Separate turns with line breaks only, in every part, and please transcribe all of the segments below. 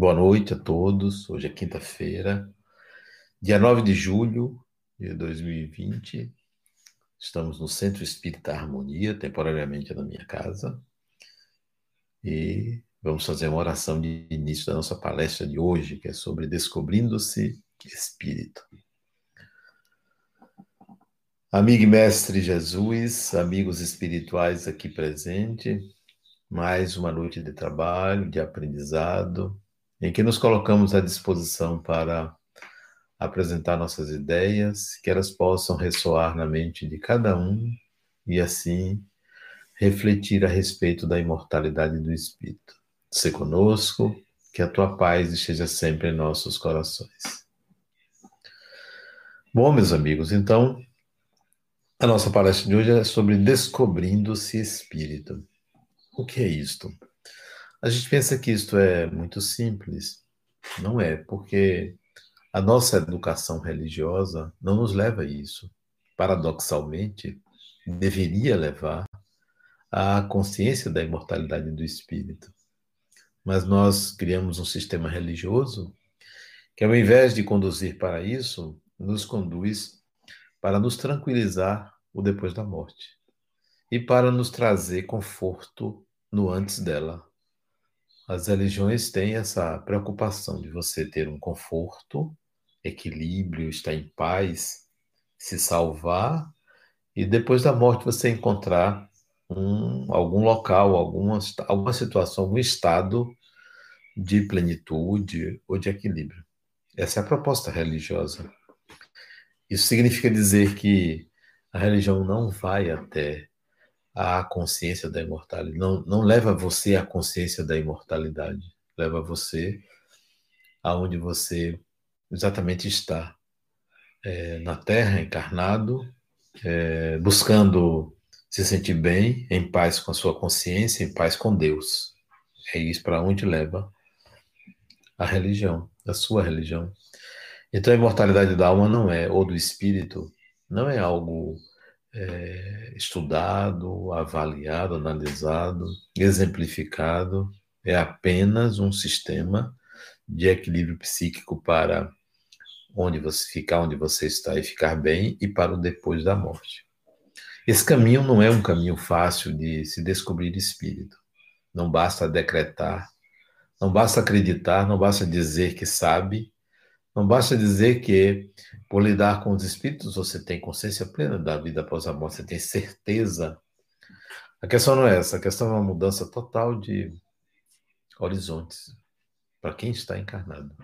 Boa noite a todos. Hoje é quinta-feira, dia 9 de julho de 2020. Estamos no Centro Espírita Harmonia, temporariamente na minha casa. E vamos fazer uma oração de início da nossa palestra de hoje, que é sobre Descobrindo-se Espírito. Amigo e mestre Jesus, amigos espirituais aqui presentes, mais uma noite de trabalho, de aprendizado, em que nos colocamos à disposição para apresentar nossas ideias, que elas possam ressoar na mente de cada um e assim refletir a respeito da imortalidade do espírito. Se conosco, que a tua paz esteja sempre em nossos corações. Bom, meus amigos, então a nossa palestra de hoje é sobre descobrindo-se espírito. O que é isto? A gente pensa que isto é muito simples. Não é, porque a nossa educação religiosa não nos leva a isso. Paradoxalmente, deveria levar à consciência da imortalidade do espírito. Mas nós criamos um sistema religioso que, ao invés de conduzir para isso, nos conduz para nos tranquilizar o depois da morte e para nos trazer conforto no antes dela. As religiões têm essa preocupação de você ter um conforto, equilíbrio, estar em paz, se salvar e depois da morte você encontrar um, algum local, alguma, alguma situação, algum estado de plenitude ou de equilíbrio. Essa é a proposta religiosa. Isso significa dizer que a religião não vai até a consciência da imortalidade. Não, não leva você à consciência da imortalidade. Leva você aonde você exatamente está. É, na Terra, encarnado, é, buscando se sentir bem, em paz com a sua consciência, em paz com Deus. É isso para onde leva a religião, a sua religião. Então a imortalidade da alma não é, ou do espírito, não é algo é, estudado, avaliado, analisado, exemplificado, é apenas um sistema de equilíbrio psíquico para onde você ficar onde você está e ficar bem e para o depois da morte. Esse caminho não é um caminho fácil de se descobrir espírito. Não basta decretar, não basta acreditar, não basta dizer que sabe, não basta dizer que, por lidar com os espíritos, você tem consciência plena da vida após a morte, você tem certeza. A questão não é essa, a questão é uma mudança total de horizontes para quem está encarnado.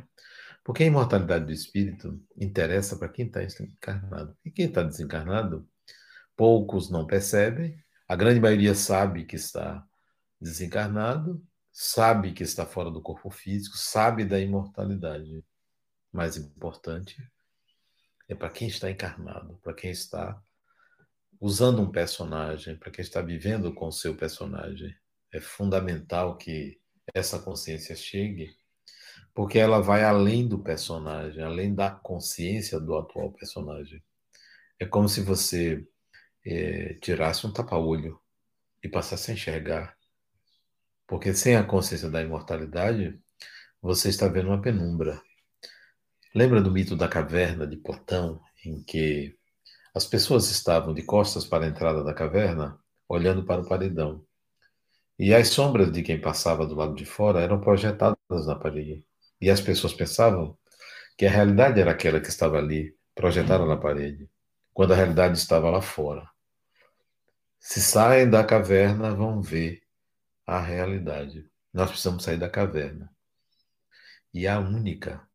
Porque a imortalidade do espírito interessa para quem está encarnado. E quem está desencarnado, poucos não percebem, a grande maioria sabe que está desencarnado, sabe que está fora do corpo físico, sabe da imortalidade mais importante é para quem está encarnado, para quem está usando um personagem, para quem está vivendo com o seu personagem. É fundamental que essa consciência chegue, porque ela vai além do personagem, além da consciência do atual personagem. É como se você é, tirasse um tapa-olho e passasse a enxergar. Porque sem a consciência da imortalidade, você está vendo uma penumbra. Lembra do mito da caverna de Platão, em que as pessoas estavam de costas para a entrada da caverna, olhando para o paredão. E as sombras de quem passava do lado de fora eram projetadas na parede. E as pessoas pensavam que a realidade era aquela que estava ali, projetada na parede, quando a realidade estava lá fora. Se saem da caverna, vão ver a realidade. Nós precisamos sair da caverna. E a única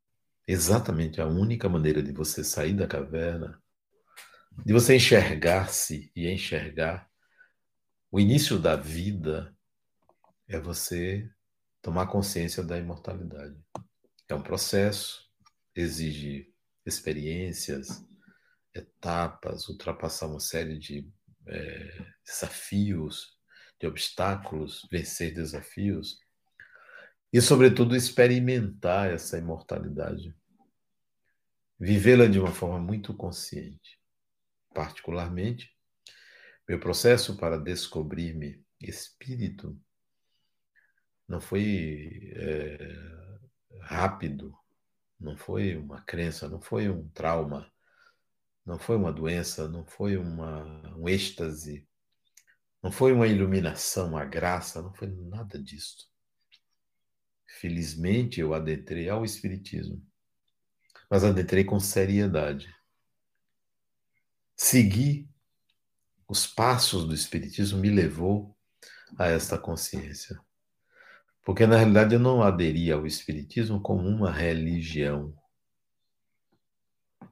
exatamente a única maneira de você sair da caverna, de você enxergar-se e enxergar o início da vida, é você tomar consciência da imortalidade. É um processo, exige experiências, etapas, ultrapassar uma série de é, desafios, de obstáculos, vencer desafios e, sobretudo, experimentar essa imortalidade. Vivê-la de uma forma muito consciente. Particularmente, meu processo para descobrir-me espírito não foi é, rápido, não foi uma crença, não foi um trauma, não foi uma doença, não foi uma, um êxtase, não foi uma iluminação, uma graça, não foi nada disso. Felizmente eu adentrei ao Espiritismo, mas adentrei com seriedade. Seguir os passos do Espiritismo me levou a esta consciência. Porque na realidade eu não aderi ao Espiritismo como uma religião.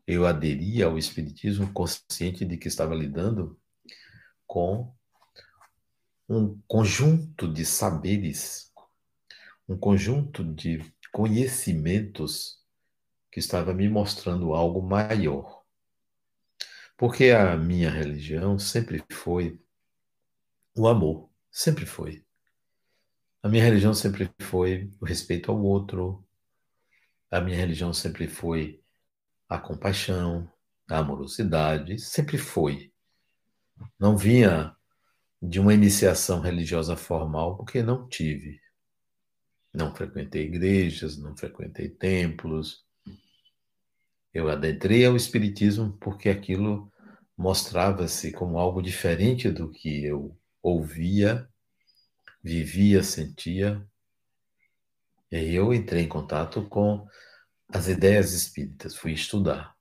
Eu aderi ao Espiritismo consciente de que estava lidando com um conjunto de saberes, um conjunto de conhecimentos que estava me mostrando algo maior. Porque a minha religião sempre foi o amor, sempre foi. A minha religião sempre foi o respeito ao outro. A minha religião sempre foi a compaixão, a amorosidade, sempre foi. Não vinha de uma iniciação religiosa formal, porque não tive. Não frequentei igrejas, não frequentei templos. Eu adentrei ao Espiritismo porque aquilo mostrava-se como algo diferente do que eu ouvia vivia, sentia. E eu entrei em contato com as ideias espíritas, fui estudar,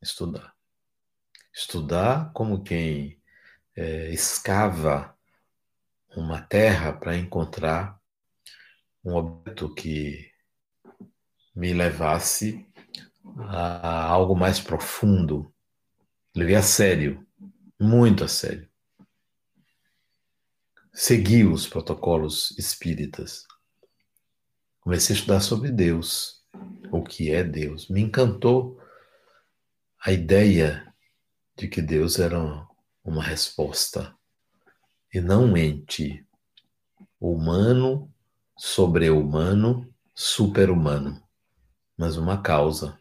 estudar. Estudar como quem é, escava uma terra para encontrar um objeto que me levasse a algo mais profundo. Levei a sério, muito a sério segui os protocolos espíritas. Comecei a estudar sobre Deus, o que é Deus. Me encantou a ideia de que Deus era uma resposta e não um ente humano, sobre-humano, super-humano, mas uma causa.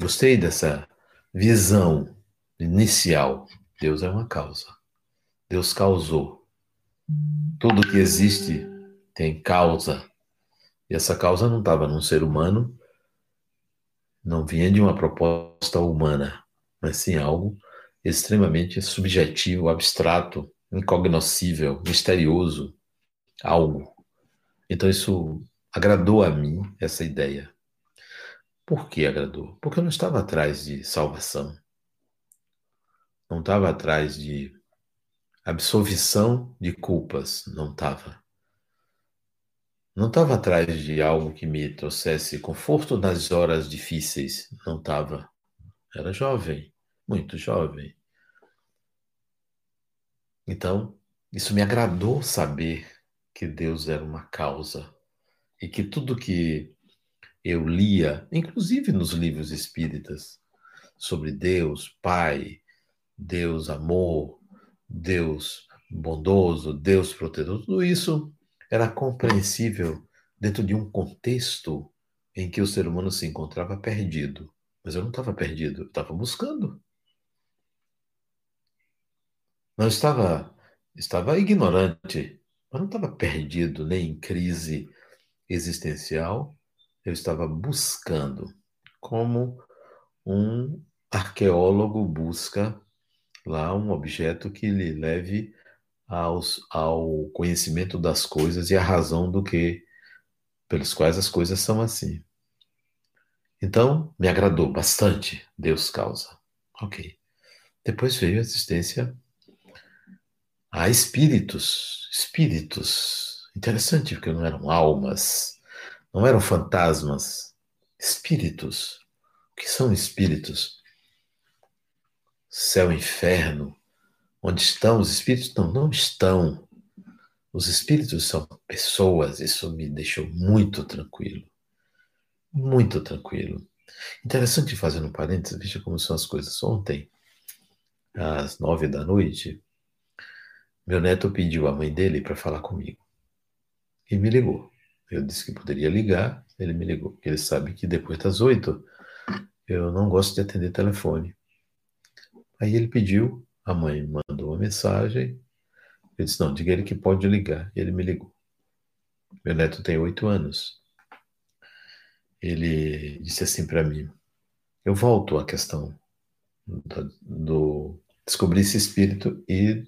Gostei dessa visão inicial. Deus é uma causa. Deus causou. Tudo que existe tem causa. E essa causa não estava num ser humano, não vinha de uma proposta humana, mas sim algo extremamente subjetivo, abstrato, incognoscível, misterioso, algo. Então isso agradou a mim, essa ideia. Por que agradou? Porque eu não estava atrás de salvação. Não estava atrás de absolvição de culpas, não estava. Não estava atrás de algo que me trouxesse conforto nas horas difíceis, não estava. Era jovem, muito jovem. Então, isso me agradou saber que Deus era uma causa e que tudo que eu lia, inclusive nos livros espíritas, sobre Deus, Pai, Deus, amor, Deus bondoso, Deus protetor, tudo isso era compreensível dentro de um contexto em que o ser humano se encontrava perdido. Mas eu não estava perdido, eu estava buscando. Não estava, estava ignorante, mas não estava perdido nem em crise existencial. Eu estava buscando, como um arqueólogo busca lá um objeto que lhe leve aos, ao conhecimento das coisas e à razão do que, pelos quais as coisas são assim. Então, me agradou bastante Deus causa. Ok. Depois veio a existência a espíritos. Espíritos. Interessante, porque não eram almas, não eram fantasmas. Espíritos. O que são espíritos? céu e inferno, onde estão os espíritos? Não, não estão. Os espíritos são pessoas, isso me deixou muito tranquilo. Muito tranquilo. Interessante fazer um parênteses, veja como são as coisas. Ontem, às nove da noite, meu neto pediu a mãe dele para falar comigo. E me ligou. Eu disse que poderia ligar, ele me ligou, ele sabe que depois das oito eu não gosto de atender telefone. Aí ele pediu, a mãe mandou uma mensagem. Eu disse: Não, diga ele que pode ligar. Ele me ligou. Meu neto tem oito anos. ele disse assim para mim: eu volto à questão do, do descobrir esse espírito e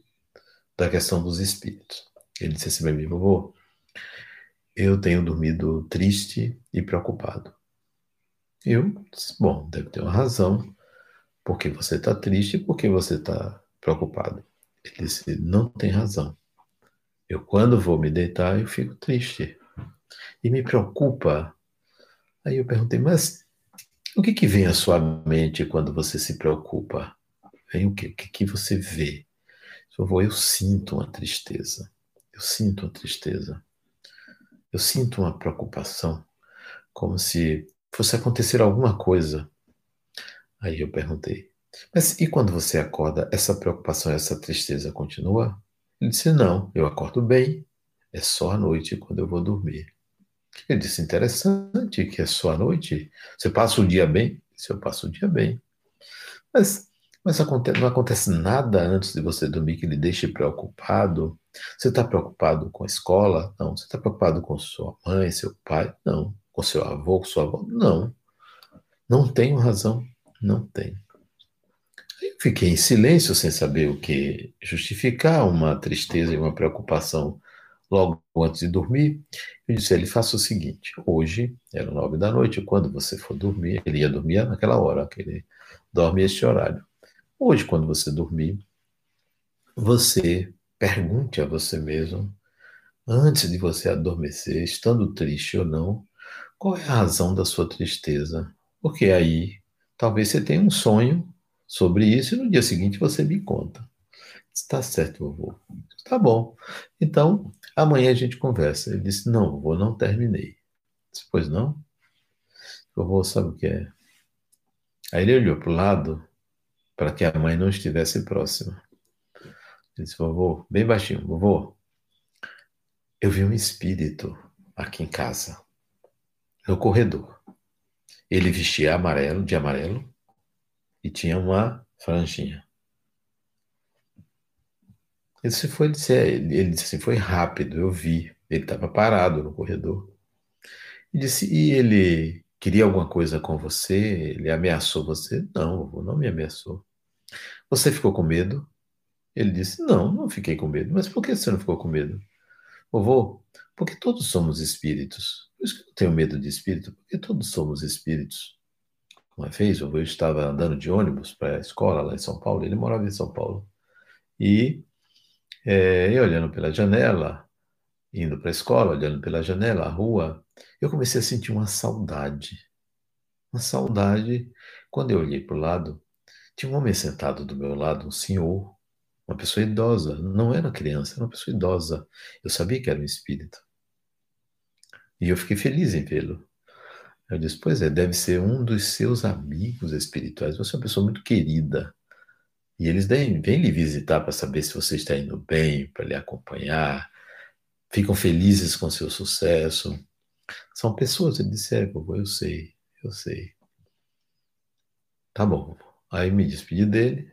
da questão dos espíritos. Ele disse assim para mim, vovô, eu tenho dormido triste e preocupado. Eu bom, deve ter uma razão, porque você está triste e porque você está preocupado. Ele disse, não tem razão. Eu, quando vou me deitar, eu fico triste. E me preocupa. Aí eu perguntei, mas o que, que vem à sua mente quando você se preocupa? Vem o que? O que, que você vê? Vovô, eu sinto uma tristeza. Eu sinto uma tristeza. Eu sinto uma preocupação, como se fosse acontecer alguma coisa. Aí eu perguntei, mas e quando você acorda, essa preocupação, essa tristeza continua? Ele disse, não, eu acordo bem, é só à noite quando eu vou dormir. Ele disse, interessante que é só à noite. Você passa o dia bem? Se eu passo o dia bem. Mas mas não acontece nada antes de você dormir que lhe deixe preocupado. Você está preocupado com a escola? Não. Você está preocupado com sua mãe, seu pai? Não. Com seu avô, com sua avó? Não. Não tenho razão. Não tenho. Eu fiquei em silêncio sem saber o que justificar uma tristeza e uma preocupação logo antes de dormir. Eu disse a ele: faça o seguinte: hoje, era nove da noite, quando você for dormir, ele ia dormir naquela hora, que ele dorme este horário. Hoje, quando você dormir, você pergunte a você mesmo, antes de você adormecer, estando triste ou não, qual é a razão da sua tristeza? Porque aí talvez você tenha um sonho sobre isso e no dia seguinte você me conta. Está certo, vovô. Tá bom. Então, amanhã a gente conversa. Ele disse: Não, vovô, não terminei. Disse, pois não? Vovô, sabe o que é? Aí ele olhou para o lado para que a mãe não estivesse próxima. Disse, vovô, bem baixinho, vovô, eu vi um espírito aqui em casa, no corredor. Ele vestia amarelo, de amarelo, e tinha uma franjinha. Ele se foi dizer, ele disse assim, foi rápido, eu vi. Ele estava parado no corredor. E disse, e ele queria alguma coisa com você? Ele ameaçou você? Não, não me ameaçou. Você ficou com medo? Ele disse: Não, não fiquei com medo. Mas por que você não ficou com medo? Vovô, porque todos somos espíritos. Por isso que eu tenho medo de espírito, porque todos somos espíritos. Uma vez, eu estava andando de ônibus para a escola lá em São Paulo, ele morava em São Paulo. E é, eu olhando pela janela, indo para a escola, olhando pela janela, a rua, eu comecei a sentir uma saudade. Uma saudade. Quando eu olhei para o lado, tinha um homem sentado do meu lado, um senhor, uma pessoa idosa. Não era criança, era uma pessoa idosa. Eu sabia que era um espírito. E eu fiquei feliz em vê-lo. Eu disse: Pois é, deve ser um dos seus amigos espirituais. Você é uma pessoa muito querida. E eles vêm, lhe visitar para saber se você está indo bem, para lhe acompanhar. Ficam felizes com seu sucesso. São pessoas. Ele disse: É, vovô, eu sei, eu sei. Tá bom. Aí me despedi dele,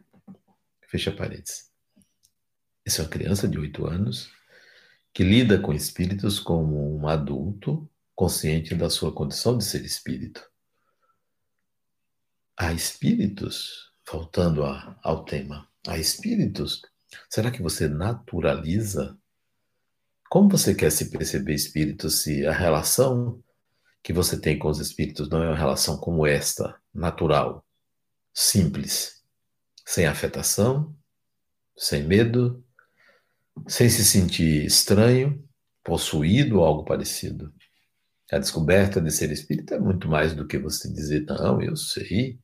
fecha parênteses. Essa é uma criança de 8 anos que lida com espíritos como um adulto consciente da sua condição de ser espírito. Há espíritos, voltando a, ao tema, há espíritos. Será que você naturaliza? Como você quer se perceber espírito se a relação que você tem com os espíritos não é uma relação como esta, natural, simples, sem afetação, sem medo, sem se sentir estranho, possuído ou algo parecido. A descoberta de ser espírita é muito mais do que você dizer, não, eu sei,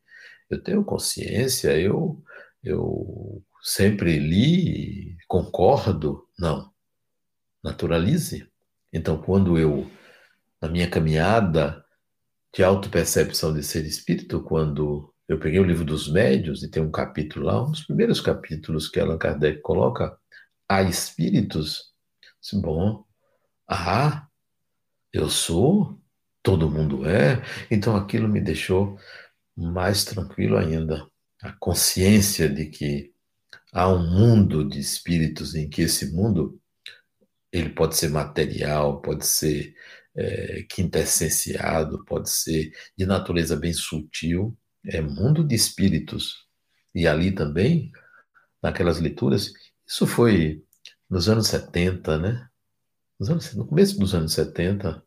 eu tenho consciência, eu, eu sempre li, concordo. Não. Naturalize. Então, quando eu, na minha caminhada de autopercepção de ser espírito, quando eu peguei o livro dos médios e tem um capítulo lá, um dos primeiros capítulos que Allan Kardec coloca, há espíritos. Bom, ah, eu sou, todo mundo é, então aquilo me deixou mais tranquilo ainda. A consciência de que há um mundo de espíritos em que esse mundo ele pode ser material, pode ser é, quintessenciado, pode ser de natureza bem sutil, é mundo de espíritos. E ali também, naquelas leituras, isso foi nos anos 70, né? Nos anos, no começo dos anos 70,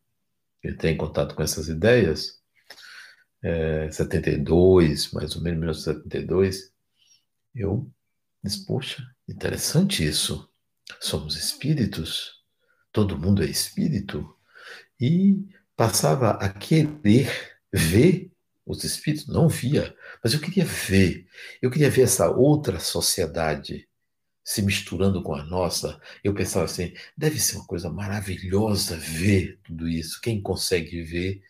eu entrei em contato com essas ideias, é, 72, mais ou menos 1972, eu disse, poxa, interessante isso. Somos espíritos, todo mundo é espírito. E passava a querer ver os espíritos, não via, mas eu queria ver. Eu queria ver essa outra sociedade se misturando com a nossa. Eu pensava assim, deve ser uma coisa maravilhosa ver tudo isso. Quem consegue ver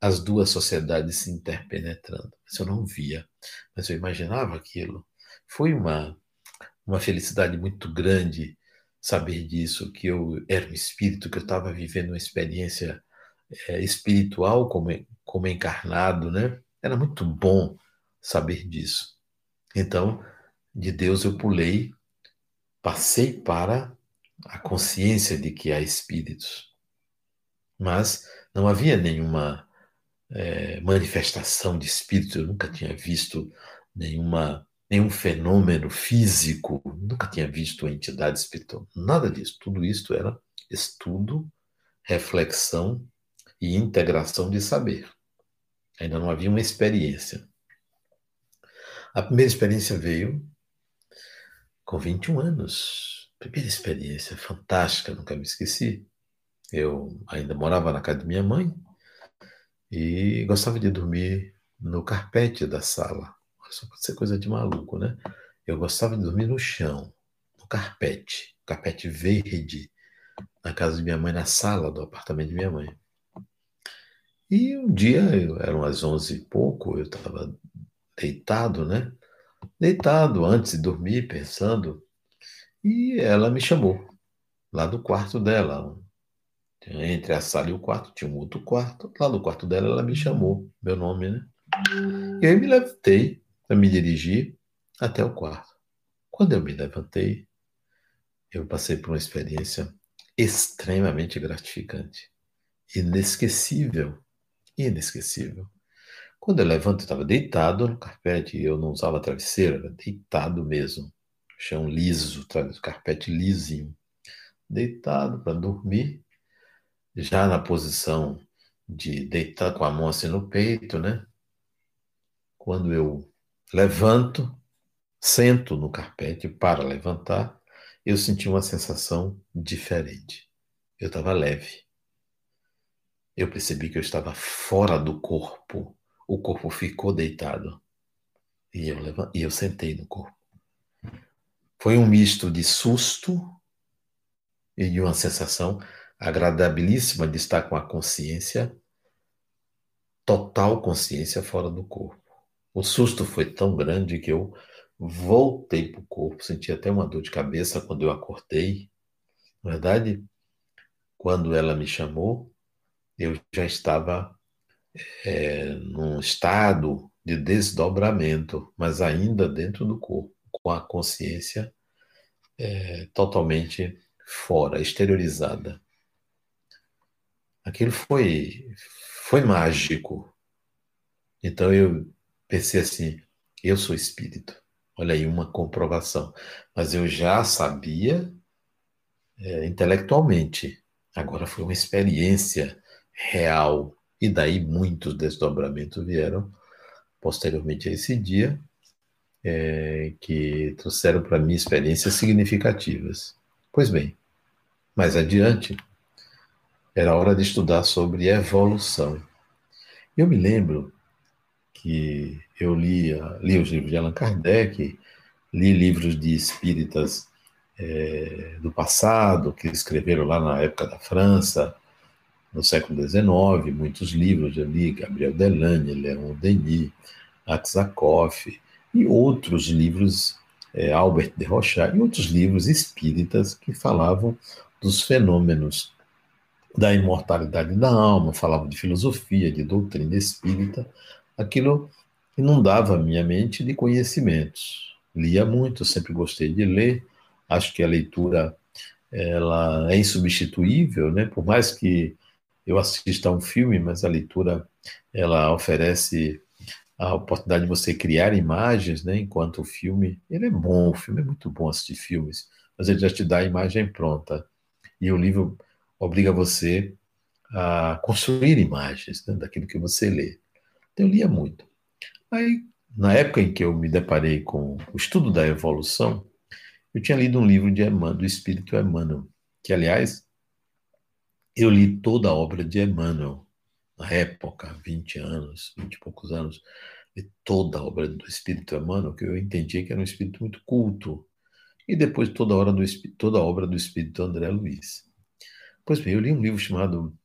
as duas sociedades se interpenetrando? Mas eu não via, mas eu imaginava aquilo. Foi uma, uma felicidade muito grande saber disso, que eu era um espírito, que eu estava vivendo uma experiência é, espiritual como, como encarnado, né? Era muito bom saber disso. Então, de Deus eu pulei, passei para a consciência de que há espíritos. Mas não havia nenhuma é, manifestação de espírito, eu nunca tinha visto nenhuma nenhum fenômeno físico, nunca tinha visto entidade espiritual, nada disso. Tudo isso era estudo, reflexão e integração de saber. Ainda não havia uma experiência. A primeira experiência veio com 21 anos. Primeira experiência fantástica, nunca me esqueci. Eu ainda morava na casa de minha mãe e gostava de dormir no carpete da sala. Isso pode ser coisa de maluco, né? Eu gostava de dormir no chão, no carpete, carpete verde, na casa de minha mãe, na sala do apartamento de minha mãe. E um dia, eram as onze e pouco, eu estava deitado, né? Deitado antes de dormir, pensando, e ela me chamou lá do quarto dela. Entre a sala e o quarto tinha um outro quarto. Lá no quarto dela, ela me chamou, meu nome, né? E aí me levantei, eu me dirigi até o quarto. Quando eu me levantei, eu passei por uma experiência extremamente gratificante, inesquecível, inesquecível. Quando eu levanto, eu estava deitado no carpete, eu não usava travesseiro, era deitado mesmo, chão liso, carpete lisinho, deitado para dormir, já na posição de deitar com a mão assim no peito, né? Quando eu Levanto, sento no carpete para levantar, eu senti uma sensação diferente. Eu estava leve. Eu percebi que eu estava fora do corpo. O corpo ficou deitado. E eu, e eu sentei no corpo. Foi um misto de susto e de uma sensação agradabilíssima de estar com a consciência, total consciência fora do corpo. O susto foi tão grande que eu voltei para o corpo, senti até uma dor de cabeça quando eu acordei. Na verdade, quando ela me chamou, eu já estava é, num estado de desdobramento, mas ainda dentro do corpo, com a consciência é, totalmente fora, exteriorizada. Aquilo foi, foi mágico. Então eu pensei assim: eu sou espírito. Olha aí uma comprovação. Mas eu já sabia é, intelectualmente. Agora foi uma experiência real. E daí muitos desdobramentos vieram posteriormente a esse dia, é, que trouxeram para mim experiências significativas. Pois bem, mais adiante, era hora de estudar sobre evolução. Eu me lembro que eu li, li os livros de Allan Kardec, li livros de espíritas é, do passado, que escreveram lá na época da França, no século XIX, muitos livros, eu li Gabriel Delane, Leon Denis, Aksakoff, e outros livros, é, Albert de Rochat, e outros livros espíritas que falavam dos fenômenos da imortalidade da alma, falavam de filosofia, de doutrina espírita, aquilo inundava a minha mente de conhecimentos. Lia muito, sempre gostei de ler. Acho que a leitura ela é insubstituível, né? Por mais que eu assisto a um filme, mas a leitura ela oferece a oportunidade de você criar imagens, né? Enquanto o filme, ele é bom, o filme é muito bom assistir filmes, mas ele já te dá a imagem pronta. E o livro obriga você a construir imagens né, daquilo que você lê. Então, eu lia muito. Aí, na época em que eu me deparei com o estudo da evolução, eu tinha lido um livro de Emmanuel, do Espírito Emmanuel, que, aliás, eu li toda a obra de Emmanuel, na época, 20 anos, 20 e poucos anos, li toda a obra do Espírito Emmanuel, que eu entendia que era um espírito muito culto, e depois toda a, do, toda a obra do Espírito André Luiz. Pois bem, eu li um livro chamado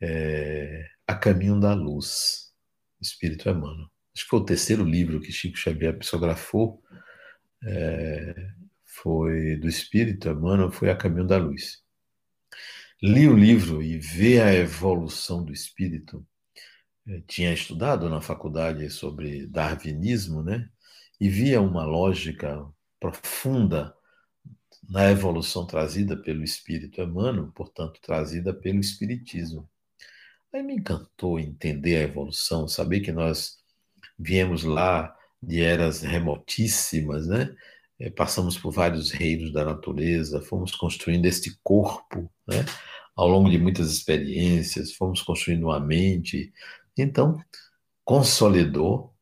é, A Caminho da Luz, Espírito Emmanuel. Acho que foi o terceiro livro que Chico Xavier psicografou, é, foi do Espírito Emmanuel, foi A Caminho da Luz. Li o livro e ver a evolução do espírito. Eu tinha estudado na faculdade sobre darwinismo, né? E via uma lógica profunda na evolução trazida pelo espírito Emmanuel, portanto, trazida pelo espiritismo. Aí me encantou entender a evolução, saber que nós viemos lá de eras remotíssimas, né? É, passamos por vários reinos da natureza, fomos construindo este corpo, né? Ao longo de muitas experiências, fomos construindo uma mente. Então, consolidou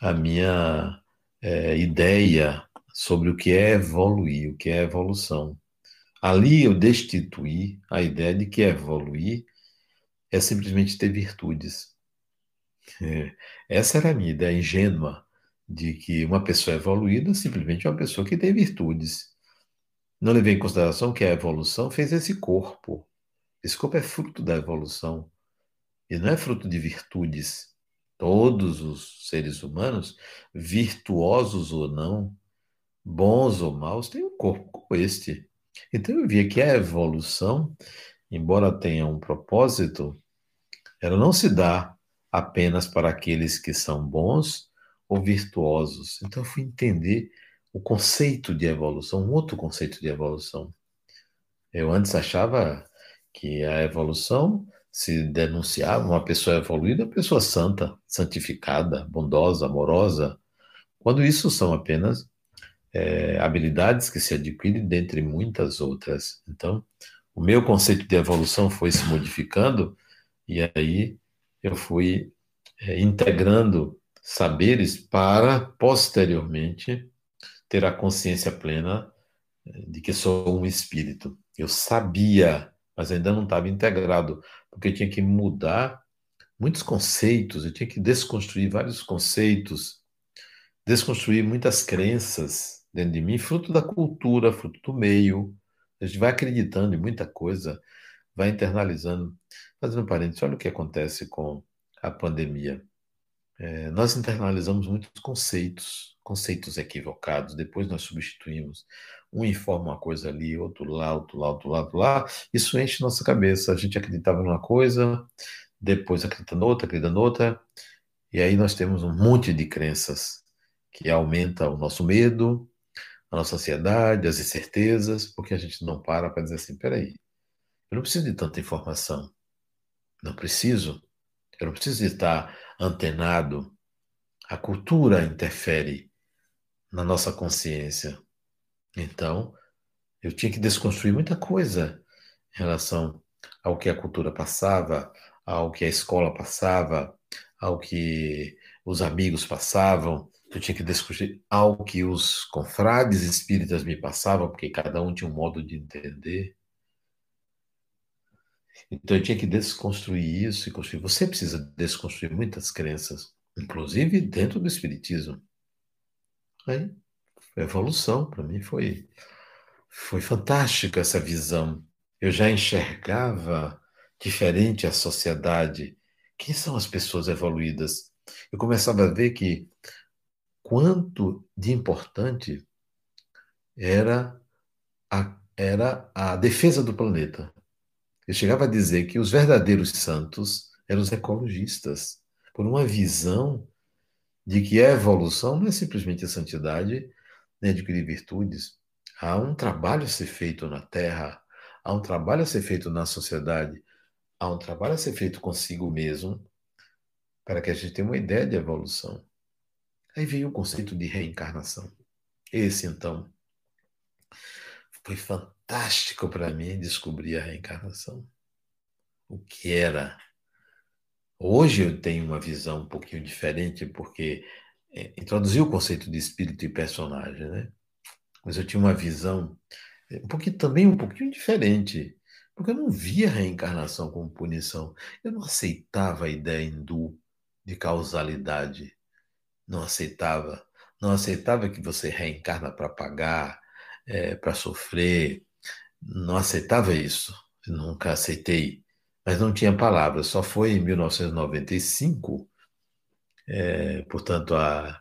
a minha é, ideia sobre o que é evoluir, o que é evolução. Ali eu destituí a ideia de que evoluir é simplesmente ter virtudes. É, essa era a minha ideia ingênua de que uma pessoa evoluída simplesmente é uma pessoa que tem virtudes. Não levei em consideração que a evolução fez esse corpo. Esse corpo é fruto da evolução e não é fruto de virtudes. Todos os seres humanos, virtuosos ou não, bons ou maus, têm um corpo como este. Então eu via que a evolução, embora tenha um propósito, ela não se dá apenas para aqueles que são bons ou virtuosos. Então eu fui entender o conceito de evolução, um outro conceito de evolução. Eu antes achava que a evolução se denunciava uma pessoa evoluída, pessoa santa, santificada, bondosa, amorosa, quando isso são apenas é, habilidades que se adquirem dentre muitas outras. Então, o meu conceito de evolução foi se modificando e aí eu fui é, integrando saberes para posteriormente ter a consciência plena é, de que sou um espírito. Eu sabia, mas ainda não estava integrado, porque eu tinha que mudar muitos conceitos, eu tinha que desconstruir vários conceitos, desconstruir muitas crenças dentro de mim, fruto da cultura, fruto do meio. A gente vai acreditando em muita coisa, vai internalizando. Fazendo um parênteses, olha o que acontece com a pandemia. É, nós internalizamos muitos conceitos, conceitos equivocados, depois nós substituímos. Um informa uma coisa ali, outro lá, outro lá, outro lá, outro lá. Isso enche nossa cabeça. A gente acreditava numa coisa, depois acredita noutra, acredita noutra, e aí nós temos um monte de crenças que aumenta o nosso medo, a nossa ansiedade, as incertezas, porque a gente não para para dizer assim: peraí, eu não preciso de tanta informação. Não preciso. Eu não preciso estar antenado. A cultura interfere na nossa consciência. Então, eu tinha que desconstruir muita coisa em relação ao que a cultura passava, ao que a escola passava, ao que os amigos passavam, eu tinha que descobrir algo que os confrades espíritas me passavam, porque cada um tinha um modo de entender. Então eu tinha que desconstruir isso e construir. Você precisa desconstruir muitas crenças, inclusive dentro do espiritismo. Aí, evolução para mim foi foi fantástica essa visão. Eu já enxergava diferente a sociedade. Quem são as pessoas evoluídas? Eu começava a ver que quanto de importante era a, era a defesa do planeta. Eu chegava a dizer que os verdadeiros santos eram os ecologistas, por uma visão de que a evolução não é simplesmente a santidade, nem adquirir virtudes. Há um trabalho a ser feito na Terra, há um trabalho a ser feito na sociedade, há um trabalho a ser feito consigo mesmo para que a gente tenha uma ideia de evolução. Aí veio o conceito de reencarnação. Esse, então, foi fantástico para mim descobrir a reencarnação. O que era. Hoje eu tenho uma visão um pouquinho diferente, porque é, introduziu o conceito de espírito e personagem, né? Mas eu tinha uma visão é, um pouquinho também um pouquinho diferente, porque eu não via a reencarnação como punição. Eu não aceitava a ideia hindu de causalidade. Não aceitava. Não aceitava que você reencarna para pagar, é, para sofrer. Não aceitava isso. Nunca aceitei. Mas não tinha palavras. Só foi em 1995, é, portanto, há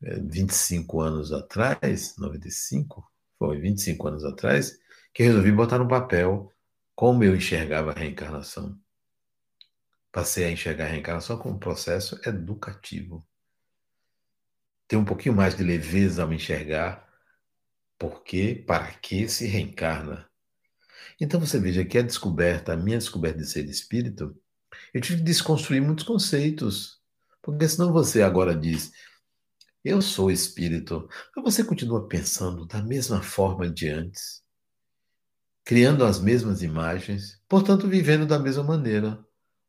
25 é, anos atrás, 95, foi 25 anos atrás, que resolvi botar no papel como eu enxergava a reencarnação. Passei a enxergar a reencarnação como um processo educativo. Ter um pouquinho mais de leveza ao enxergar por que, para que se reencarna. Então você veja que a descoberta, a minha descoberta de ser espírito, eu tive que desconstruir muitos conceitos. Porque senão você agora diz, eu sou espírito, mas você continua pensando da mesma forma de antes, criando as mesmas imagens, portanto vivendo da mesma maneira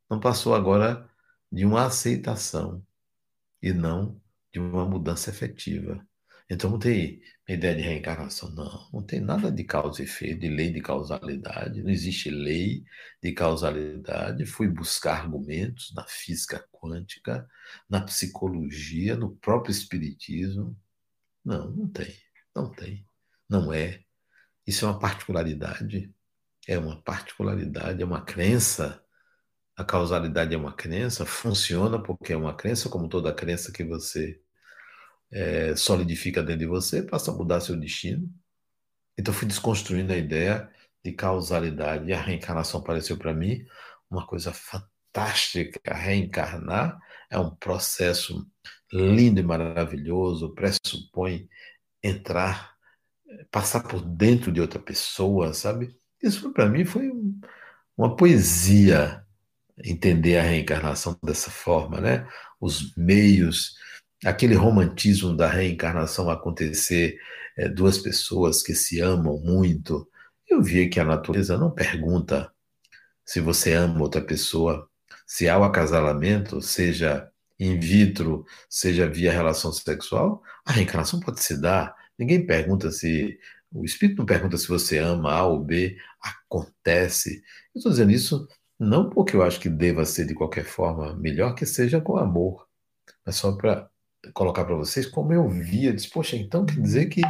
não passou agora de uma aceitação e não de uma mudança efetiva. Então tem ideia de reencarnação, não. Não tem nada de causa e efeito, de lei de causalidade. Não existe lei de causalidade. Fui buscar argumentos na física quântica, na psicologia, no próprio espiritismo. Não, não tem. Não tem. Não é. Isso é uma particularidade. É uma particularidade, é uma crença a causalidade é uma crença, funciona porque é uma crença, como toda crença que você é, solidifica dentro de você, passa a mudar seu destino. Então, fui desconstruindo a ideia de causalidade e a reencarnação apareceu para mim uma coisa fantástica. Reencarnar é um processo lindo e maravilhoso, pressupõe entrar, passar por dentro de outra pessoa, sabe? Isso para mim foi uma poesia entender a reencarnação dessa forma, né? Os meios, aquele romantismo da reencarnação acontecer, é, duas pessoas que se amam muito. Eu vi que a natureza não pergunta se você ama outra pessoa, se há o acasalamento, seja in vitro, seja via relação sexual, a reencarnação pode se dar. Ninguém pergunta se. O espírito não pergunta se você ama A ou B, acontece. Eu estou dizendo isso não porque eu acho que deva ser de qualquer forma melhor que seja com amor, mas só para colocar para vocês como eu via. Diz, poxa, então quer dizer que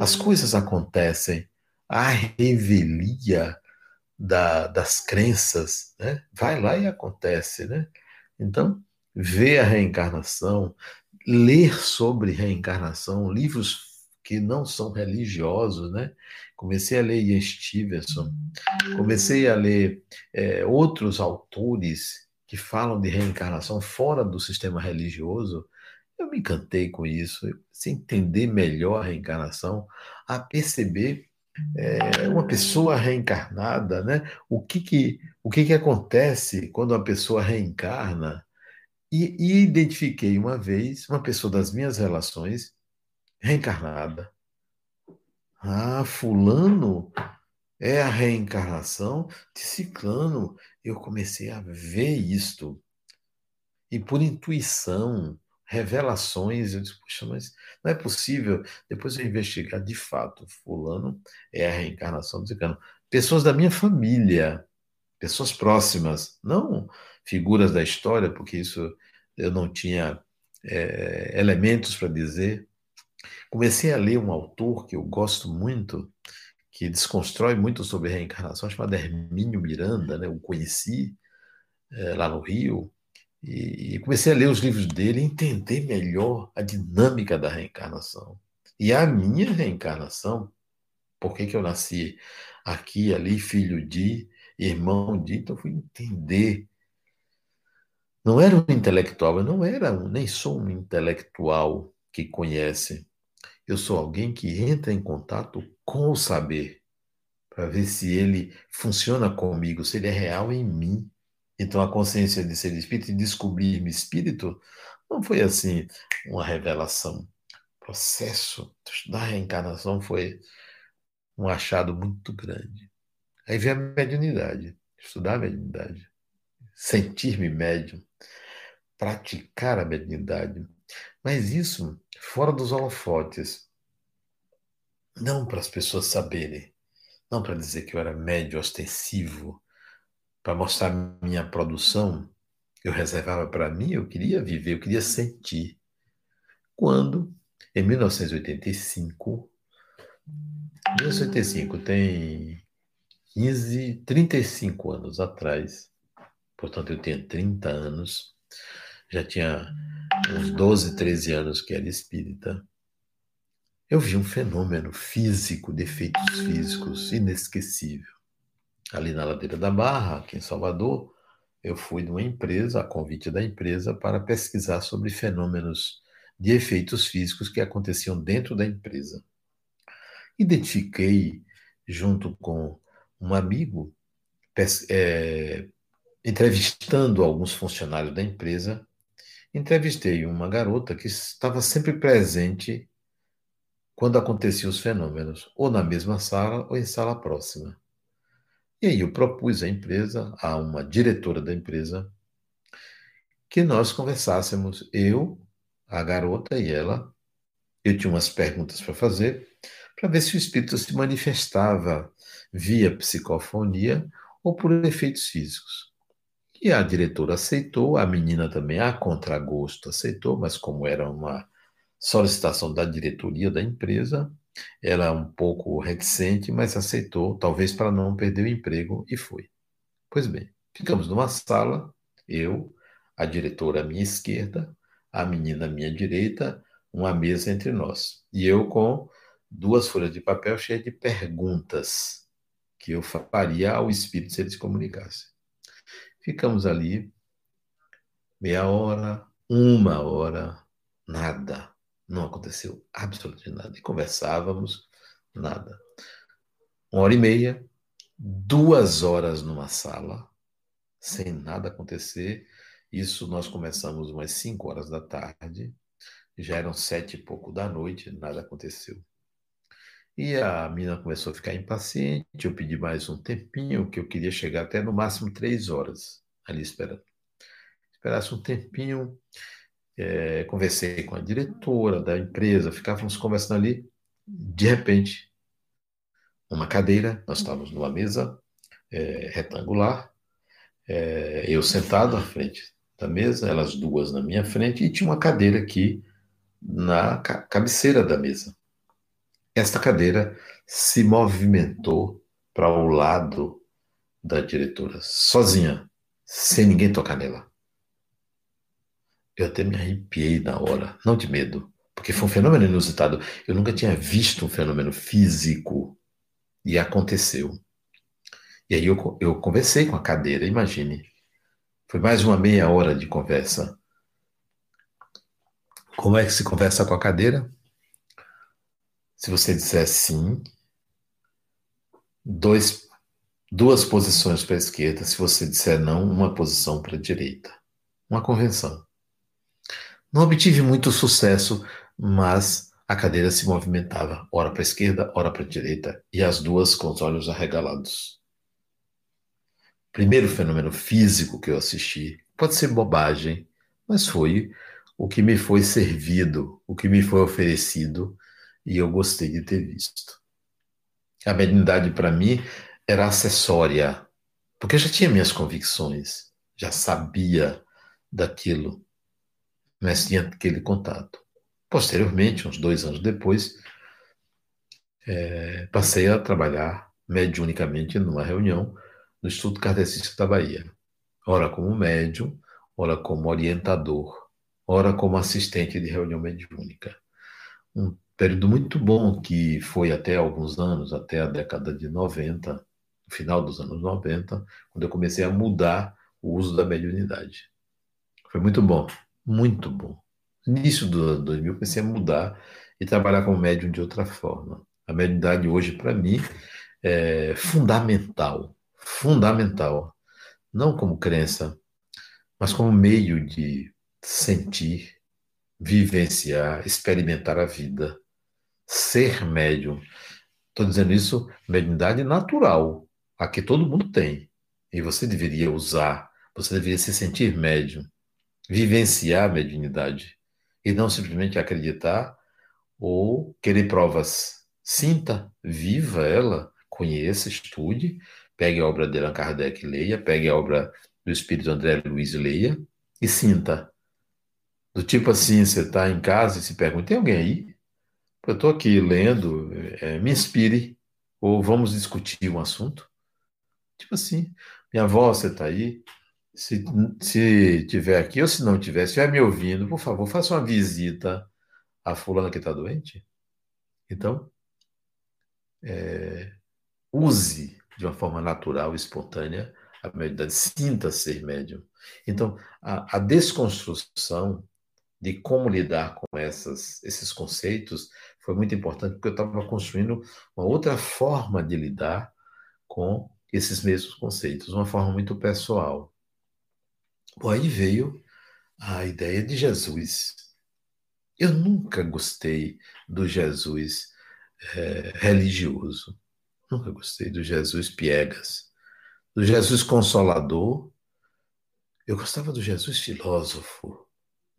as coisas acontecem, a revelia da, das crenças, né? vai lá e acontece. Né? Então, ver a reencarnação, ler sobre reencarnação, livros que não são religiosos, né? Comecei a ler Ian Stevenson, comecei a ler é, outros autores que falam de reencarnação fora do sistema religioso. Eu me encantei com isso, entender melhor a reencarnação, a perceber é, uma pessoa reencarnada, né? O que que, o que que acontece quando uma pessoa reencarna? E, e identifiquei uma vez uma pessoa das minhas relações reencarnada. Ah, fulano é a reencarnação de ciclano. Eu comecei a ver isto. E por intuição, revelações, eu disse, poxa, mas não é possível. Depois eu investigar de fato, fulano é a reencarnação de ciclano. Pessoas da minha família, pessoas próximas, não figuras da história, porque isso eu não tinha é, elementos para dizer, comecei a ler um autor que eu gosto muito, que desconstrói muito sobre reencarnação, chamado Hermínio Miranda, né? Eu conheci é, lá no Rio, e, e comecei a ler os livros dele e entender melhor a dinâmica da reencarnação. E a minha reencarnação, por que, que eu nasci aqui, ali, filho de, irmão de, então fui entender. Não era um intelectual, eu não era, nem sou um intelectual que conhece eu sou alguém que entra em contato com o saber, para ver se ele funciona comigo, se ele é real em mim. Então, a consciência de ser espírito e descobrir-me espírito não foi assim uma revelação. O processo da reencarnação foi um achado muito grande. Aí vem a mediunidade, estudar a mediunidade, sentir-me médium, praticar a mediunidade. Mas isso fora dos holofotes. Não para as pessoas saberem, não para dizer que eu era médio ostensivo, para mostrar minha produção, eu reservava para mim, eu queria viver, eu queria sentir. Quando, em 1985, 1985 tem 15, 35 anos atrás, portanto eu tinha 30 anos, já tinha uns 12, 13 anos que era espírita, eu vi um fenômeno físico, de efeitos físicos, inesquecível. Ali na Ladeira da Barra, aqui em Salvador, eu fui numa empresa, a convite da empresa, para pesquisar sobre fenômenos de efeitos físicos que aconteciam dentro da empresa. Identifiquei, junto com um amigo, é, entrevistando alguns funcionários da empresa, entrevistei uma garota que estava sempre presente quando aconteciam os fenômenos, ou na mesma sala ou em sala próxima. E aí eu propus à empresa, a uma diretora da empresa, que nós conversássemos, eu, a garota e ela. Eu tinha umas perguntas para fazer, para ver se o espírito se manifestava via psicofonia ou por efeitos físicos. E a diretora aceitou, a menina também, a contragosto, aceitou, mas como era uma solicitação da diretoria da empresa, ela um pouco reticente, mas aceitou, talvez para não perder o emprego, e foi. Pois bem, ficamos numa sala, eu, a diretora à minha esquerda, a menina à minha direita, uma mesa entre nós. E eu com duas folhas de papel cheias de perguntas que eu faria ao espírito se ele se comunicasse. Ficamos ali meia hora, uma hora, nada. Não aconteceu absolutamente nada. E conversávamos, nada. Uma hora e meia, duas horas numa sala, sem nada acontecer. Isso nós começamos umas cinco horas da tarde, já eram sete e pouco da noite, nada aconteceu. E a menina começou a ficar impaciente, eu pedi mais um tempinho, que eu queria chegar até no máximo três horas ali esperando. Esperasse um tempinho, é, conversei com a diretora da empresa, ficávamos conversando ali, de repente, uma cadeira, nós estávamos numa mesa é, retangular, é, eu sentado à frente da mesa, elas duas na minha frente, e tinha uma cadeira aqui na cabeceira da mesa. Esta cadeira se movimentou para o lado da diretora, sozinha, sem ninguém tocar nela. Eu até me arrepiei na hora, não de medo, porque foi um fenômeno inusitado. Eu nunca tinha visto um fenômeno físico e aconteceu. E aí eu, eu conversei com a cadeira, imagine. Foi mais uma meia hora de conversa. Como é que se conversa com a cadeira? Se você disser sim, dois, duas posições para a esquerda. Se você disser não, uma posição para a direita. Uma convenção. Não obtive muito sucesso, mas a cadeira se movimentava, ora para a esquerda, ora para a direita, e as duas com os olhos arregalados. Primeiro fenômeno físico que eu assisti, pode ser bobagem, mas foi o que me foi servido, o que me foi oferecido e eu gostei de ter visto. A mediunidade para mim era acessória, porque eu já tinha minhas convicções, já sabia daquilo, mas tinha aquele contato. Posteriormente, uns dois anos depois, é, passei a trabalhar mediunicamente numa reunião no Instituto Kardecista da Bahia. Ora como médium, ora como orientador, ora como assistente de reunião mediúnica. Um período muito bom que foi até alguns anos, até a década de 90, no final dos anos 90, quando eu comecei a mudar o uso da mediunidade. Foi muito bom, muito bom. No início do ano 2000, comecei a mudar e trabalhar como médium de outra forma. A mediunidade hoje, para mim, é fundamental, fundamental não como crença, mas como meio de sentir, vivenciar, experimentar a vida, ser médium. Estou dizendo isso, mediunidade natural, a que todo mundo tem. E você deveria usar, você deveria se sentir médium, vivenciar a mediunidade, e não simplesmente acreditar ou querer provas. Sinta, viva ela, conheça, estude, pegue a obra de Allan Kardec e leia, pegue a obra do Espírito André Luiz e leia, e sinta. Do tipo assim, você está em casa e se pergunta, tem alguém aí? Eu estou aqui lendo, é, me inspire, ou vamos discutir um assunto. Tipo assim, minha avó, você está aí? Se, se tiver aqui, ou se não tiver, se estiver me ouvindo, por favor, faça uma visita a fulana que está doente. Então, é, use de uma forma natural, espontânea, a mediunidade, sinta ser médium. Então, a, a, desconstrução de como lidar com essas, esses conceitos foi muito importante, porque eu estava construindo uma outra forma de lidar com esses mesmos conceitos, uma forma muito pessoal. Bom, aí veio a ideia de Jesus. Eu nunca gostei do Jesus é, religioso. Nunca gostei do Jesus piegas. Do Jesus consolador. Eu gostava do Jesus filósofo.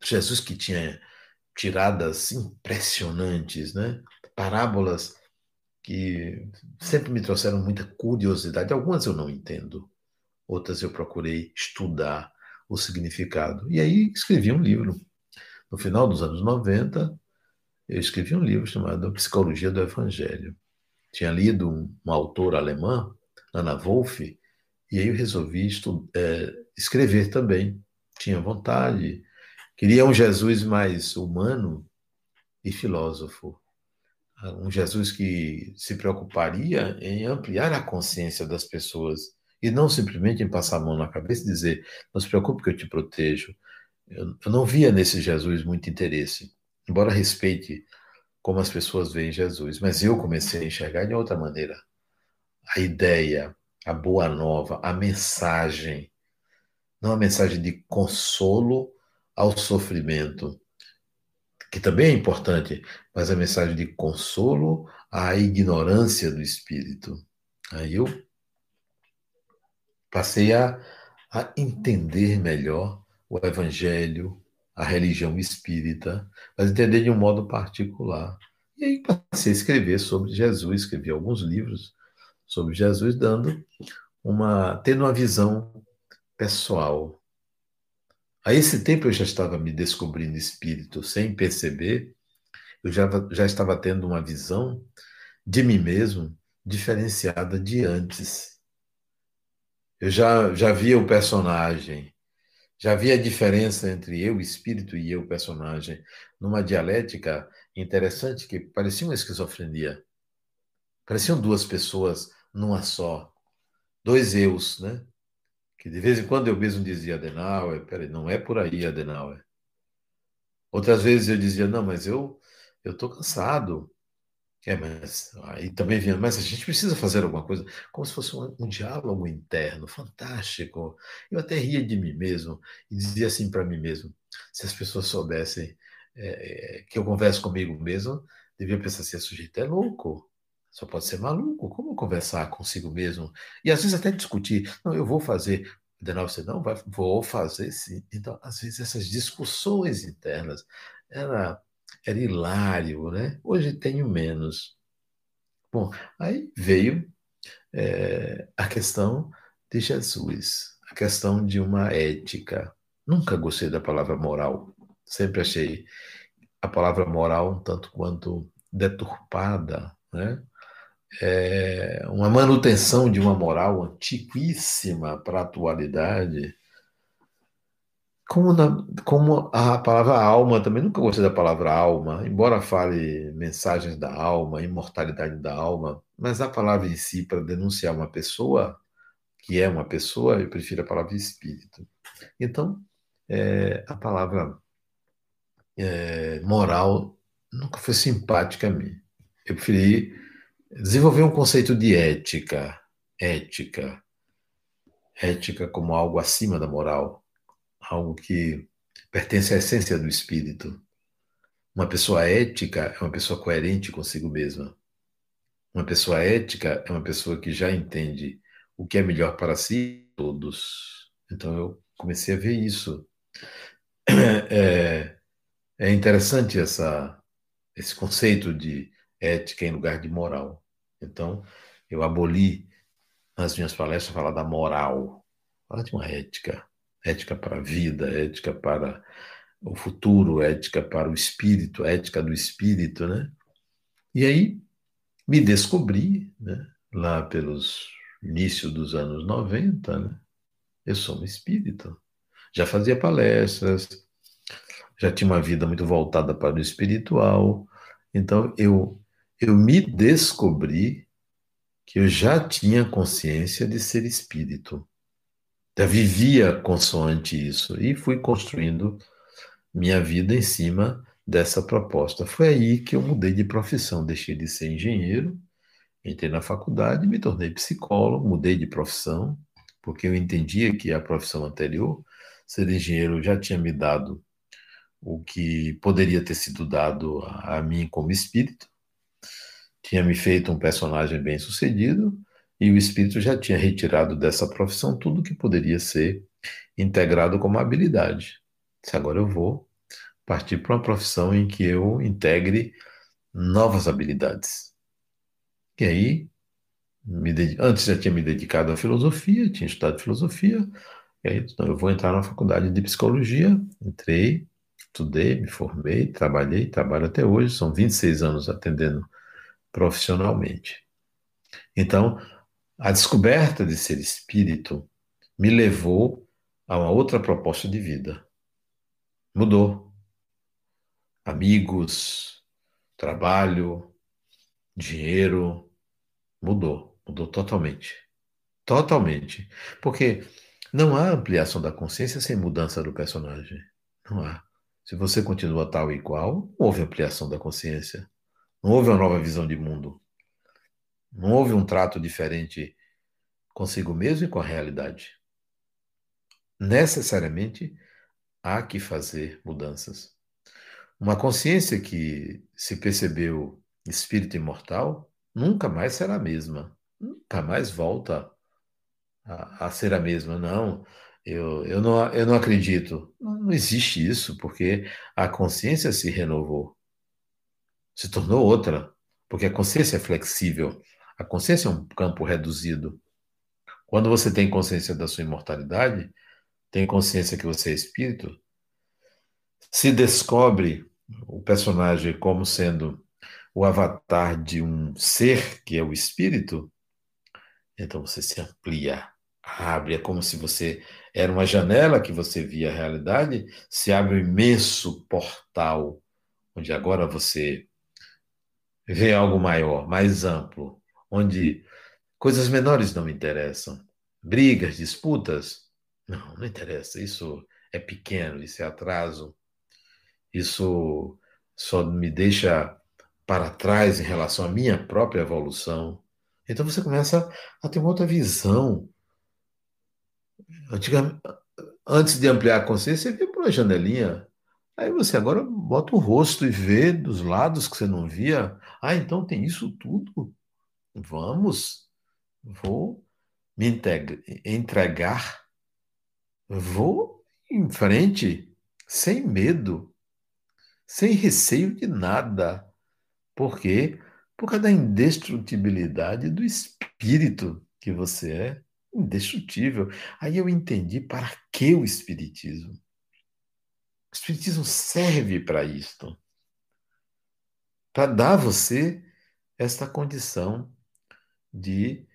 Jesus que tinha tiradas impressionantes, né? Parábolas que sempre me trouxeram muita curiosidade. Algumas eu não entendo, outras eu procurei estudar o significado. E aí escrevi um livro. No final dos anos 90, eu escrevi um livro chamado Psicologia do Evangelho. Tinha lido um, uma autora alemã, Anna Wolff, e aí eu resolvi é, escrever também. Tinha vontade, queria um Jesus mais humano e filósofo. Um Jesus que se preocuparia em ampliar a consciência das pessoas e não simplesmente em passar a mão na cabeça e dizer: não se preocupe que eu te protejo. Eu, não via nesse Jesus muito interesse, embora respeite como as pessoas veem Jesus, mas eu comecei a enxergar de outra maneira. A ideia, a boa nova, a mensagem, não a mensagem de consolo ao sofrimento, que também é importante, mas a mensagem de consolo à ignorância do espírito. Aí eu passei a, a entender melhor o Evangelho, a religião espírita, mas entender de um modo particular. E aí passei a escrever sobre Jesus, escrevi alguns livros sobre Jesus, dando uma, tendo uma visão pessoal. A esse tempo eu já estava me descobrindo espírito sem perceber, eu já, já estava tendo uma visão de mim mesmo diferenciada de antes. Eu já, já via o personagem, já via a diferença entre eu, espírito, e eu, personagem, numa dialética interessante que parecia uma esquizofrenia. Pareciam duas pessoas numa só. Dois eus, né? Que de vez em quando eu mesmo dizia, Adenauer, peraí, não é por aí, Adenauer. Outras vezes eu dizia, não, mas eu eu estou cansado. É, mas aí também vinha, mas a gente precisa fazer alguma coisa, como se fosse um, um diálogo interno, fantástico. Eu até ria de mim mesmo e dizia assim para mim mesmo: se as pessoas soubessem é, que eu converso comigo mesmo, devia pensar assim: esse sujeito é louco, só pode ser maluco. Como conversar consigo mesmo? E às vezes até discutir: não, eu vou fazer. Denal, você não vai, vou fazer sim. Então, às vezes, essas discussões internas, era era hilário, né? Hoje tenho menos. Bom, aí veio é, a questão de Jesus, a questão de uma ética. Nunca gostei da palavra moral. Sempre achei a palavra moral um tanto quanto deturpada, né? É uma manutenção de uma moral antiquíssima para a atualidade como, na, como a palavra alma, também nunca gostei da palavra alma, embora fale mensagens da alma, imortalidade da alma, mas a palavra em si, para denunciar uma pessoa, que é uma pessoa, eu prefiro a palavra espírito. Então, é, a palavra é, moral nunca foi simpática a mim. Eu preferi desenvolver um conceito de ética, ética, ética como algo acima da moral, algo que pertence à essência do espírito. Uma pessoa ética é uma pessoa coerente consigo mesma. Uma pessoa ética é uma pessoa que já entende o que é melhor para si todos. Então eu comecei a ver isso. É, é interessante essa, esse conceito de ética em lugar de moral. Então eu aboli nas minhas palestras falar da moral, falar de uma ética, ética para a vida, ética para o futuro, ética para o espírito, ética do espírito, né? E aí me descobri, né, lá pelos início dos anos 90, né? Eu sou um espírito. Já fazia palestras, já tinha uma vida muito voltada para o espiritual. Então eu eu me descobri que eu já tinha consciência de ser espírito. Já vivia consoante isso e fui construindo minha vida em cima dessa proposta. Foi aí que eu mudei de profissão, deixei de ser engenheiro, entrei na faculdade, me tornei psicólogo, mudei de profissão, porque eu entendia que a profissão anterior, ser engenheiro, já tinha me dado o que poderia ter sido dado a mim como espírito, tinha me feito um personagem bem sucedido, e o espírito já tinha retirado dessa profissão tudo que poderia ser integrado como habilidade. Se agora eu vou partir para uma profissão em que eu integre novas habilidades. E aí, me antes já tinha me dedicado à filosofia, tinha estudado filosofia, e aí então, eu vou entrar na faculdade de psicologia, entrei, estudei, me formei, trabalhei, trabalho até hoje, são 26 anos atendendo profissionalmente. Então, a descoberta de ser espírito me levou a uma outra proposta de vida. Mudou. Amigos, trabalho, dinheiro, mudou. Mudou totalmente. Totalmente. Porque não há ampliação da consciência sem mudança do personagem. Não há. Se você continua tal e qual, não houve ampliação da consciência. Não houve uma nova visão de mundo. Não houve um trato diferente consigo mesmo e com a realidade. Necessariamente há que fazer mudanças. Uma consciência que se percebeu espírito imortal nunca mais será a mesma. Nunca mais volta a, a ser a mesma. Não, eu, eu, não, eu não acredito. Não, não existe isso, porque a consciência se renovou, se tornou outra, porque a consciência é flexível. A consciência é um campo reduzido. Quando você tem consciência da sua imortalidade, tem consciência que você é espírito, se descobre o personagem como sendo o avatar de um ser que é o espírito, então você se amplia, abre, é como se você era uma janela que você via a realidade, se abre um imenso portal, onde agora você vê algo maior, mais amplo, onde coisas menores não interessam. Brigas, disputas, não, não interessa. Isso é pequeno, isso é atraso. Isso só me deixa para trás em relação à minha própria evolução. Então você começa a ter uma outra visão. Antigamente, antes de ampliar a consciência, você via por uma janelinha. Aí você agora bota o rosto e vê dos lados que você não via. Ah, então tem isso tudo? Vamos, vou me entregar, vou em frente, sem medo sem receio de nada. Por quê? Por causa da indestrutibilidade do espírito que você é, indestrutível. Aí eu entendi para que o espiritismo. O espiritismo serve para isto. Para dar a você esta condição de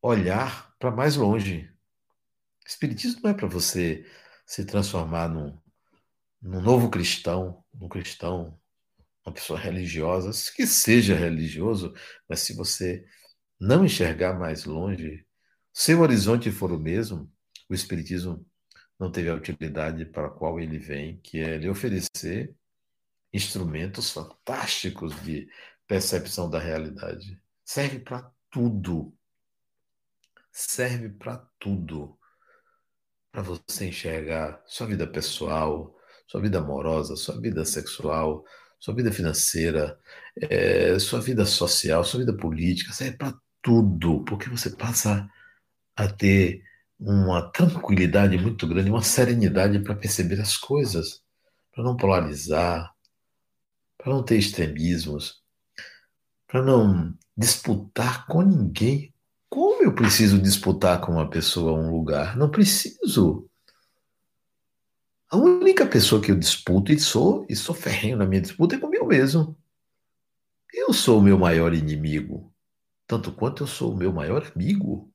olhar para mais longe. Espiritismo não é para você se transformar num num novo cristão, um cristão, uma pessoa religiosa, que seja religioso, mas se você não enxergar mais longe, seu horizonte for o mesmo, o Espiritismo não teve a utilidade para a qual ele vem, que é lhe oferecer instrumentos fantásticos de percepção da realidade. Serve para tudo. Serve para tudo. para você enxergar sua vida pessoal, sua vida amorosa, sua vida sexual, sua vida financeira, é, sua vida social, sua vida política, serve para tudo, porque você passa a ter uma tranquilidade muito grande, uma serenidade para perceber as coisas, para não polarizar, para não ter extremismos, para não disputar com ninguém. Como eu preciso disputar com uma pessoa um lugar? Não preciso. A única pessoa que eu disputo e sou, e sou ferrenho na minha disputa é comigo mesmo. Eu sou o meu maior inimigo, tanto quanto eu sou o meu maior amigo.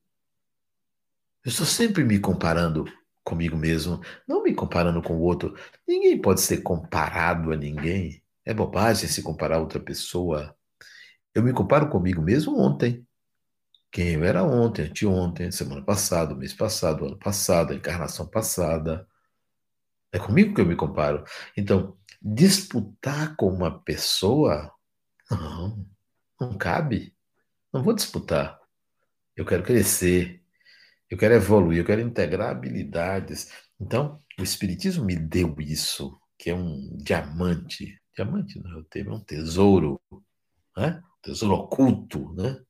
Eu estou sempre me comparando comigo mesmo, não me comparando com o outro. Ninguém pode ser comparado a ninguém. É bobagem se comparar a outra pessoa. Eu me comparo comigo mesmo ontem. Quem eu era ontem, anteontem, semana passada, mês passado, ano passado, encarnação passada. É comigo que eu me comparo. Então, disputar com uma pessoa, não, não cabe. Não vou disputar. Eu quero crescer. Eu quero evoluir, eu quero integrar habilidades. Então, o Espiritismo me deu isso, que é um diamante. Diamante não é o termo, é um tesouro, né? tesouro oculto, né?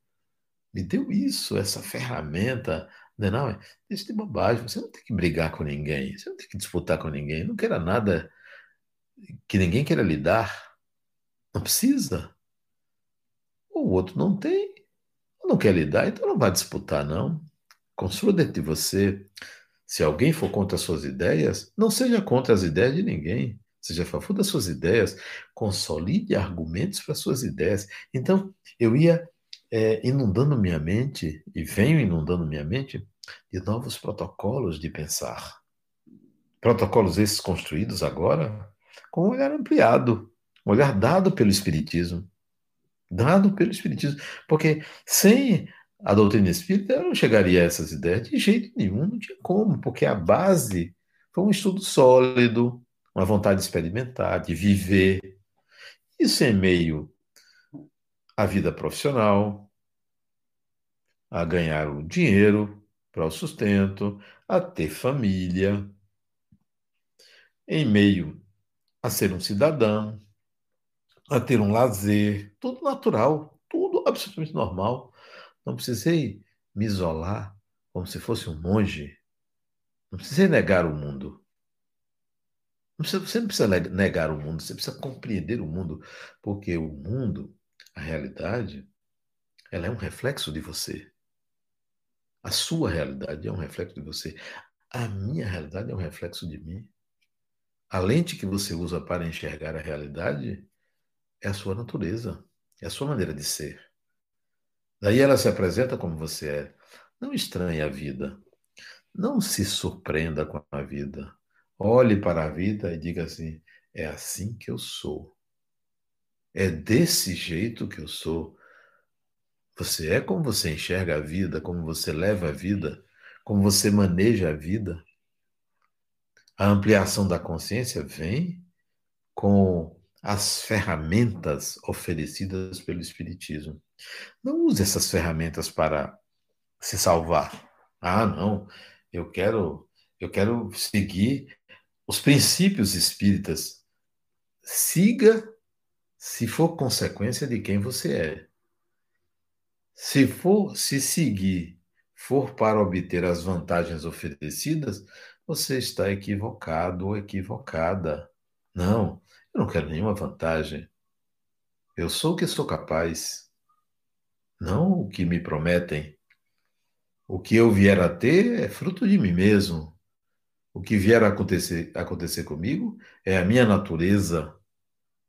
Me deu isso, essa ferramenta não, é não, é, isso de bobagem. Você não tem que brigar com ninguém, você não tem que disputar com ninguém. Não queira nada que ninguém queira lhe dar. Não precisa. O outro não tem, não quer lhe dar, então não vai disputar, não. Construa dentro de você. Se alguém for contra as suas ideias, não seja contra as ideias de ninguém. Seja a favor das suas ideias. Consolide argumentos para suas ideias. Então, eu ia é, inundando minha mente, e venho inundando minha mente, de novos protocolos de pensar. Protocolos esses construídos agora com um olhar ampliado, um olhar dado pelo Espiritismo. Dado pelo Espiritismo. Porque sem a doutrina espírita eu não chegaria a essas ideias de jeito nenhum, não tinha como, porque a base foi um estudo sólido, uma vontade de experimentar, de viver. Isso em meio à vida profissional, a ganhar o dinheiro para o sustento, a ter família, em meio a ser um cidadão, a ter um lazer, tudo natural, tudo absolutamente normal. Não precisei me isolar como se fosse um monge. Não precisei negar o mundo. Você não precisa negar o mundo, você precisa compreender o mundo, porque o mundo, a realidade, ela é um reflexo de você. A sua realidade é um reflexo de você. A minha realidade é um reflexo de mim. A lente que você usa para enxergar a realidade é a sua natureza, é a sua maneira de ser. Daí ela se apresenta como você é. Não estranhe a vida. Não se surpreenda com a vida. Olhe para a vida e diga assim: é assim que eu sou. É desse jeito que eu sou. Você é como você enxerga a vida, como você leva a vida, como você maneja a vida. A ampliação da consciência vem com as ferramentas oferecidas pelo Espiritismo. Não use essas ferramentas para se salvar. Ah, não, eu quero, eu quero seguir os princípios espíritas. Siga se for consequência de quem você é. Se for se seguir for para obter as vantagens oferecidas, você está equivocado ou equivocada. Não, eu não quero nenhuma vantagem. Eu sou o que sou capaz, não o que me prometem. O que eu vier a ter é fruto de mim mesmo. O que vier a acontecer, acontecer comigo é a minha natureza.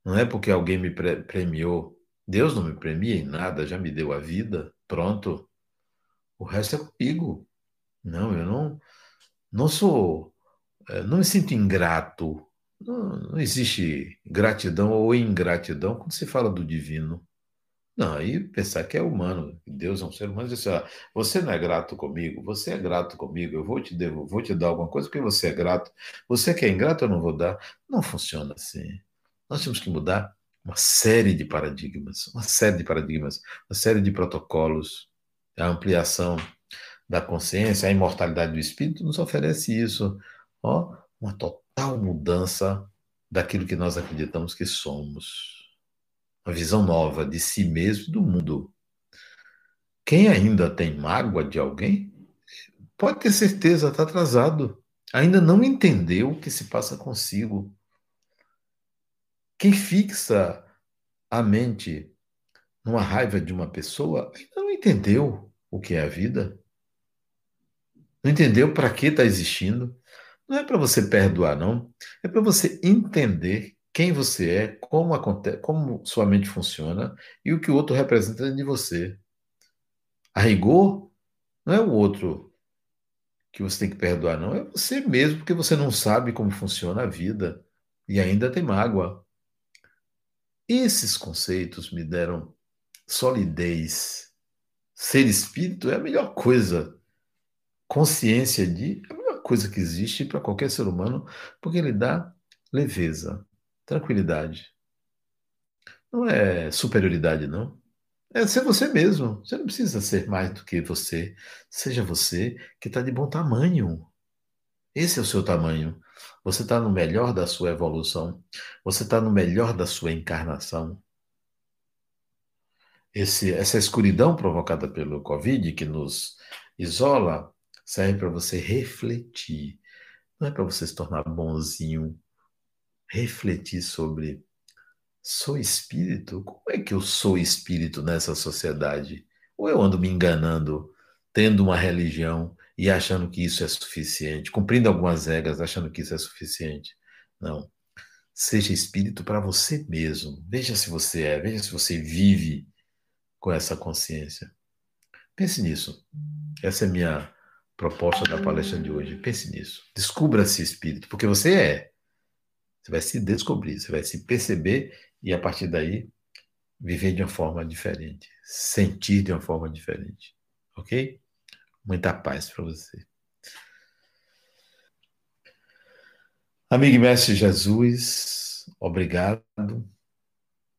Não é porque alguém me premiou. Deus não me premia em nada, já me deu a vida, pronto. O resto é comigo. Não, eu não, não sou, eh, não me sinto ingrato. Não, não existe gratidão ou ingratidão quando se fala do divino. Não, aí pensar que é humano, Deus é um ser humano, diz assim, você não é grato comigo, você é grato comigo, eu vou te devolver, vou te dar alguma coisa porque você é grato. Você que é ingrato, eu não vou dar. Não funciona assim. Nós temos que mudar uma série de paradigmas, uma série de paradigmas, uma série de protocolos, a ampliação da consciência, a imortalidade do espírito, nos oferece isso, ó, uma total mudança daquilo que nós acreditamos que somos. Uma visão nova de si mesmo e do mundo. Quem ainda tem mágoa de alguém, pode ter certeza, está atrasado. Ainda não entendeu o que se passa consigo. Quem fixa a mente numa raiva de uma pessoa ainda não entendeu o que é a vida. Não entendeu para que está existindo. Não é para você perdoar, não. É para você entender quem você é, como, acontece, como sua mente funciona e o que o outro representa de você. A rigor, não é o outro que você tem que perdoar, não. É você mesmo, porque você não sabe como funciona a vida e ainda tem mágoa. Esses conceitos me deram solidez. Ser espírito é a melhor coisa. Consciência de é a melhor coisa que existe para qualquer ser humano, porque ele dá leveza, tranquilidade. Não é superioridade, não. É ser você mesmo. Você não precisa ser mais do que você. Seja você que está de bom tamanho. Esse é o seu tamanho. Você está no melhor da sua evolução. Você está no melhor da sua encarnação. Esse, essa escuridão provocada pelo Covid, que nos isola, serve para você refletir. Não é para você se tornar bonzinho. Refletir sobre Sou espírito? Como é que eu sou espírito nessa sociedade? Ou eu ando me enganando, tendo uma religião e achando que isso é suficiente, cumprindo algumas regras, achando que isso é suficiente? Não. Seja espírito para você mesmo. Veja se você é, veja se você vive com essa consciência. Pense nisso. Essa é a minha proposta da palestra de hoje. Pense nisso. Descubra-se espírito, porque você é. Você vai se descobrir, você vai se perceber e a partir daí viver de uma forma diferente, sentir de uma forma diferente. Ok? Muita paz para você. Amigo e mestre Jesus, obrigado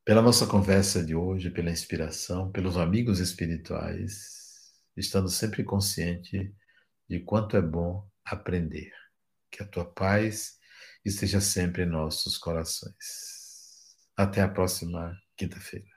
pela nossa conversa de hoje, pela inspiração, pelos amigos espirituais, estando sempre consciente de quanto é bom aprender. Que a tua paz esteja sempre em nossos corações. Até a próxima quinta-feira.